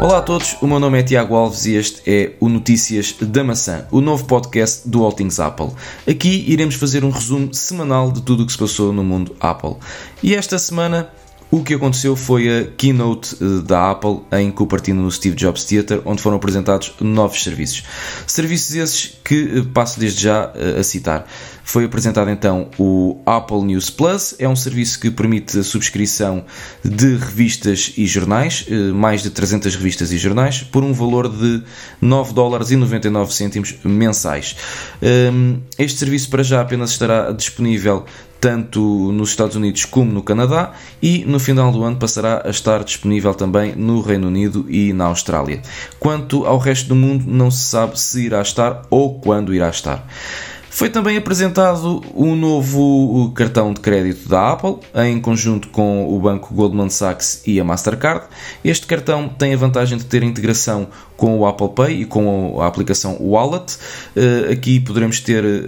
Olá a todos, o meu nome é Tiago Alves e este é o Notícias da Maçã, o novo podcast do All Things Apple. Aqui iremos fazer um resumo semanal de tudo o que se passou no mundo Apple. E esta semana o que aconteceu foi a keynote eh, da Apple em Cupertino no Steve Jobs Theater, onde foram apresentados novos serviços. Serviços esses que eh, passo desde já eh, a citar. Foi apresentado então o Apple News Plus, é um serviço que permite a subscrição de revistas e jornais, mais de 300 revistas e jornais, por um valor de 9 dólares e 99 cêntimos mensais. Ehm, este serviço para já apenas estará disponível tanto nos Estados Unidos como no Canadá e no final do ano passará a estar disponível também no Reino Unido e na Austrália. Quanto ao resto do mundo, não se sabe se irá estar ou quando irá estar. Foi também apresentado o novo cartão de crédito da Apple, em conjunto com o banco Goldman Sachs e a Mastercard. Este cartão tem a vantagem de ter integração com o Apple Pay e com a aplicação Wallet. Eh, aqui poderemos ter eh,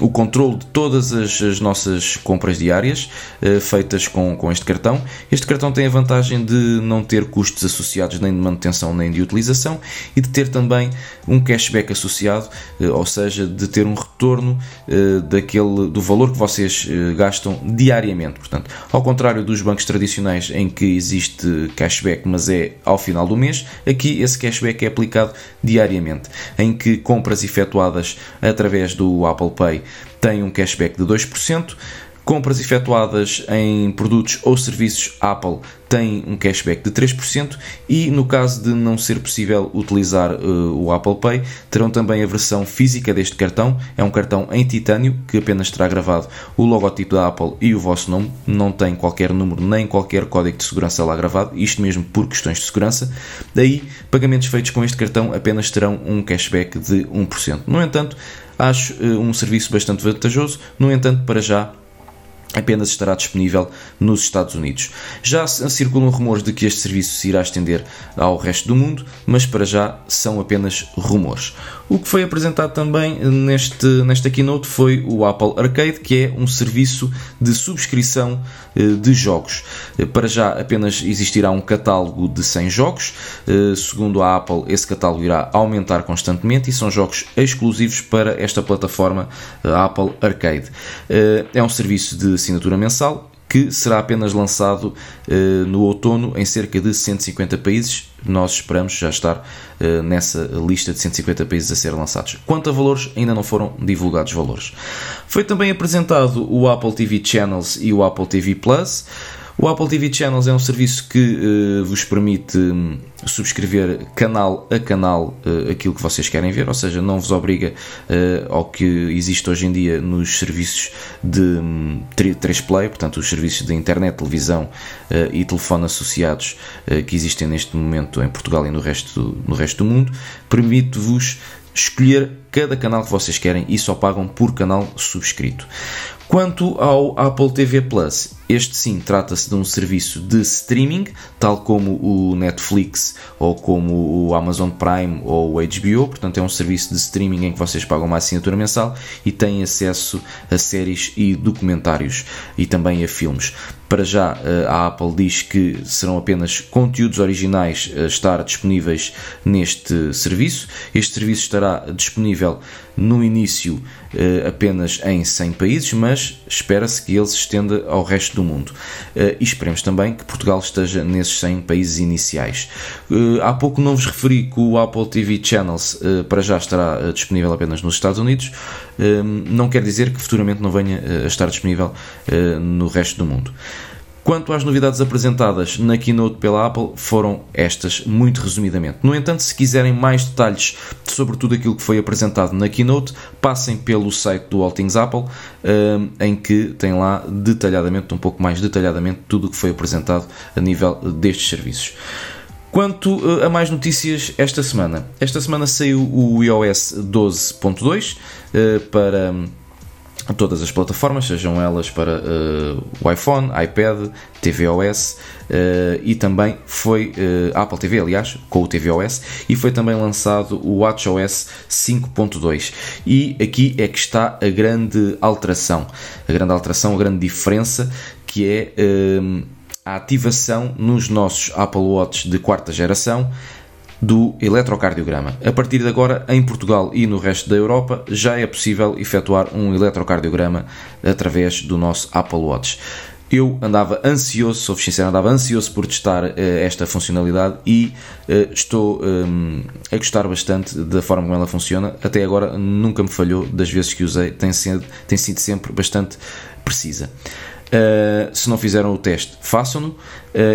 o controle de todas as, as nossas compras diárias uh, feitas com, com este cartão. Este cartão tem a vantagem de não ter custos associados nem de manutenção nem de utilização e de ter também um cashback associado, ou seja, de ter um retorno daquele, do valor que vocês gastam diariamente. Portanto, ao contrário dos bancos tradicionais em que existe cashback, mas é ao final do mês, aqui esse cashback é aplicado diariamente, em que compras efetuadas através do Apple Pay têm um cashback de 2%, Compras efetuadas em produtos ou serviços Apple têm um cashback de 3% e, no caso de não ser possível utilizar uh, o Apple Pay, terão também a versão física deste cartão. É um cartão em titânio que apenas terá gravado o logotipo da Apple e o vosso nome. Não tem qualquer número nem qualquer código de segurança lá gravado, isto mesmo por questões de segurança. Daí, pagamentos feitos com este cartão apenas terão um cashback de 1%. No entanto, acho uh, um serviço bastante vantajoso. No entanto, para já apenas estará disponível nos Estados Unidos. Já circulam rumores de que este serviço se irá estender ao resto do mundo, mas para já são apenas rumores. O que foi apresentado também neste, nesta keynote foi o Apple Arcade, que é um serviço de subscrição eh, de jogos. Eh, para já apenas existirá um catálogo de 100 jogos. Eh, segundo a Apple, esse catálogo irá aumentar constantemente e são jogos exclusivos para esta plataforma Apple Arcade. É um serviço de assinatura mensal que será apenas lançado uh, no outono em cerca de 150 países. Nós esperamos já estar uh, nessa lista de 150 países a ser lançados. Quanto a valores, ainda não foram divulgados valores. Foi também apresentado o Apple TV Channels e o Apple TV Plus. O Apple TV Channels é um serviço que uh, vos permite um, subscrever canal a canal uh, aquilo que vocês querem ver, ou seja, não vos obriga uh, ao que existe hoje em dia nos serviços de um, 3Play, portanto, os serviços de internet, televisão e telefone associados que existem neste momento em Portugal e no resto do, no resto do mundo, permite-vos escolher cada canal que vocês querem e só pagam por canal subscrito. Quanto ao Apple TV Plus, este sim trata-se de um serviço de streaming, tal como o Netflix ou como o Amazon Prime ou o HBO, portanto é um serviço de streaming em que vocês pagam uma assinatura mensal e têm acesso a séries e documentários e também a filmes. Para já, eh, a Apple diz que serão apenas conteúdos originais a estar disponíveis neste serviço. Este serviço estará disponível no início eh, apenas em 100 países, mas espera-se que ele se estenda ao resto do mundo. Eh, e esperemos também que Portugal esteja nesses 100 países iniciais. Há pouco não vos referi que o Apple TV Channels para já estará disponível apenas nos Estados Unidos. Não quer dizer que futuramente não venha a estar disponível no resto do mundo. Quanto às novidades apresentadas na keynote pela Apple, foram estas, muito resumidamente. No entanto, se quiserem mais detalhes sobre tudo aquilo que foi apresentado na keynote, passem pelo site do All Things Apple, eh, em que tem lá detalhadamente, um pouco mais detalhadamente, tudo o que foi apresentado a nível destes serviços. Quanto eh, a mais notícias esta semana, esta semana saiu o iOS 12.2 eh, para todas as plataformas, sejam elas para uh, o iPhone, iPad, tvOS uh, e também foi uh, Apple TV, aliás, com o tvOS e foi também lançado o WatchOS 5.2 e aqui é que está a grande alteração, a grande alteração, a grande diferença que é a ativação nos nossos Apple Watch de quarta geração do eletrocardiograma. A partir de agora, em Portugal e no resto da Europa, já é possível efetuar um eletrocardiograma através do nosso Apple Watch. Eu andava ansioso, sou sincero, andava ansioso por testar uh, esta funcionalidade e uh, estou um, a gostar bastante da forma como ela funciona. Até agora nunca me falhou, das vezes que usei, tem sido, tem sido sempre bastante precisa. Uh, se não fizeram o teste, façam-no uh,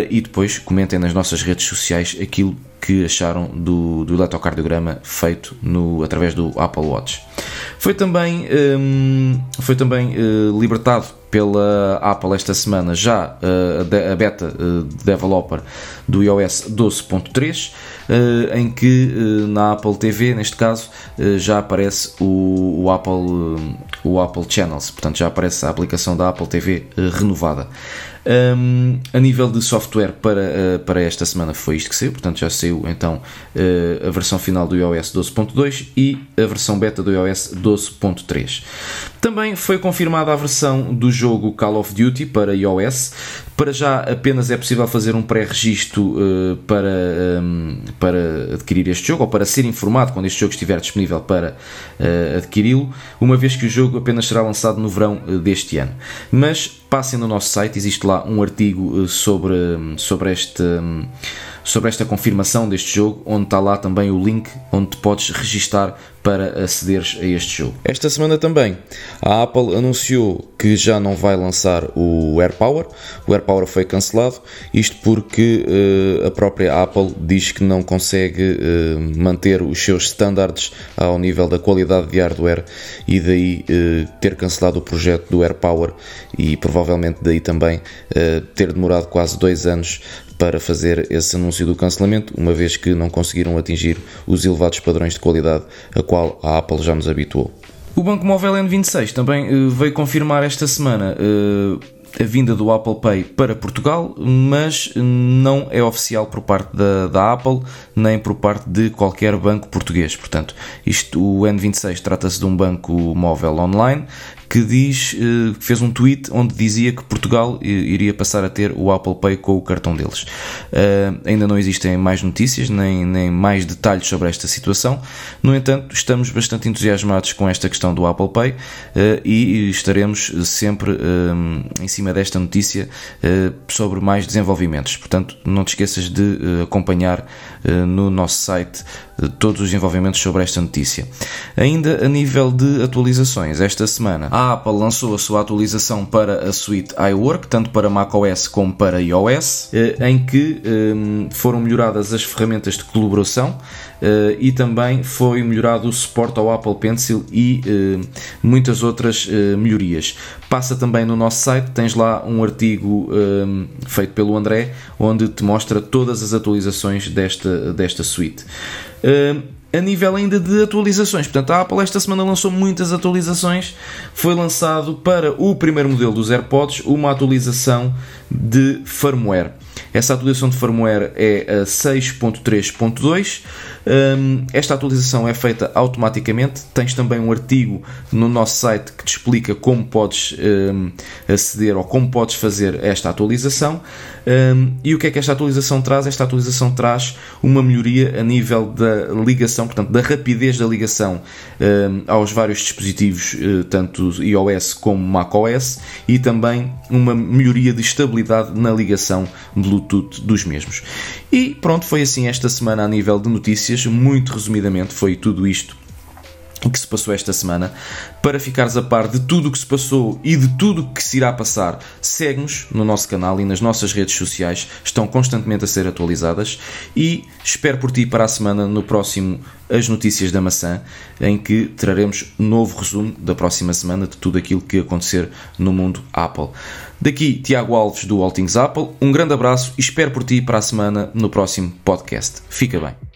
e depois comentem nas nossas redes sociais aquilo que acharam do, do eletrocardiograma feito no, através do Apple Watch. Foi também, um, foi também uh, libertado pela Apple esta semana já a beta developer do iOS 12.3, uh, em que na Apple TV, neste caso, já aparece o, o Apple, o Apple Channels, portanto já aparece a aplicação da Apple TV renovada. Um, a nível de software para, uh, para esta semana foi isto que saiu, portanto já saiu então uh, a versão final do iOS 12.2 e a versão beta do iOS 12.3. Também foi confirmada a versão do jogo Call of Duty para iOS. Para já apenas é possível fazer um pré-registro uh, para, um, para adquirir este jogo ou para ser informado quando este jogo estiver disponível para adquiri-lo, uma vez que o jogo apenas será lançado no verão deste ano. Mas passem no nosso site, existe lá um artigo eh, sobre, sobre, este, sobre esta confirmação deste jogo, onde está lá também o link onde te podes registar para acederes a este jogo. Esta semana também a Apple anunciou que já não vai lançar o AirPower. O AirPower foi cancelado, isto porque uh, a própria Apple diz que não consegue uh, manter os seus standards ao nível da qualidade de hardware e daí uh, ter cancelado o projeto do AirPower e provavelmente daí também ter demorado quase dois anos para fazer esse anúncio do cancelamento, uma vez que não conseguiram atingir os elevados padrões de qualidade a qual a Apple já nos habituou. O Banco Móvel N26 também uh, veio confirmar esta semana uh, a vinda do Apple Pay para Portugal, mas não é oficial por parte da, da Apple nem por parte de qualquer banco português. Portanto, isto, o N26 trata-se de um banco móvel online que diz, eh, fez um tweet onde dizia que Portugal eh, iria passar a ter o Apple Pay com o cartão deles. Uh, ainda não existem mais notícias nem, nem mais detalhes sobre esta situação. No entanto, estamos bastante entusiasmados com esta questão do Apple Pay e estaremos sempre em cima desta notícia sobre mais desenvolvimentos. Portanto, não te esqueças de acompanhar no nosso site todos os desenvolvimentos sobre esta notícia. Ainda a nível de atualizações, esta semana a Apple lançou a sua atualização para a suite iWork, tanto para macOS como para iOS, eh, em que eh, foram melhoradas as ferramentas de colaboração eh, e também foi melhorado o suporte ao Apple Pencil e muitas outras melhorias. Passa também no nosso site, tens lá um artigo feito pelo André, onde te mostra todas as atualizações desta, desta suite a nível ainda de atualizações. Portanto, a Apple esta semana lançou muitas atualizações. Foi lançado para o primeiro modelo dos AirPods uma atualização de firmware. Essa atualização de firmware é a 6.3.2. Um, esta atualização é feita automaticamente. Tens também um artigo no nosso site que te explica como podes um, aceder ou como podes fazer esta atualização. Um, e o que é que esta atualização traz? Esta atualização traz uma melhoria a nível da ligação, portanto, da rapidez da ligação aos vários dispositivos, uh, tanto iOS como macOS, e também uma melhoria de estabilidade na ligação Bluetooth dos mesmos. E pronto, foi assim esta semana a nível de notícias, muito resumidamente foi tudo isto que se passou esta semana. Para ficares a par de tudo o que se passou e de tudo o que se irá passar, segue-nos no nosso canal e nas nossas redes sociais, estão constantemente a ser atualizadas. E espero por ti para a semana no próximo As Notícias da Maçã, em que traremos novo resumo da próxima semana de tudo aquilo que acontecer no mundo Apple. Daqui, Tiago Alves do All Things Apple, um grande abraço e espero por ti para a semana no próximo podcast. Fica bem.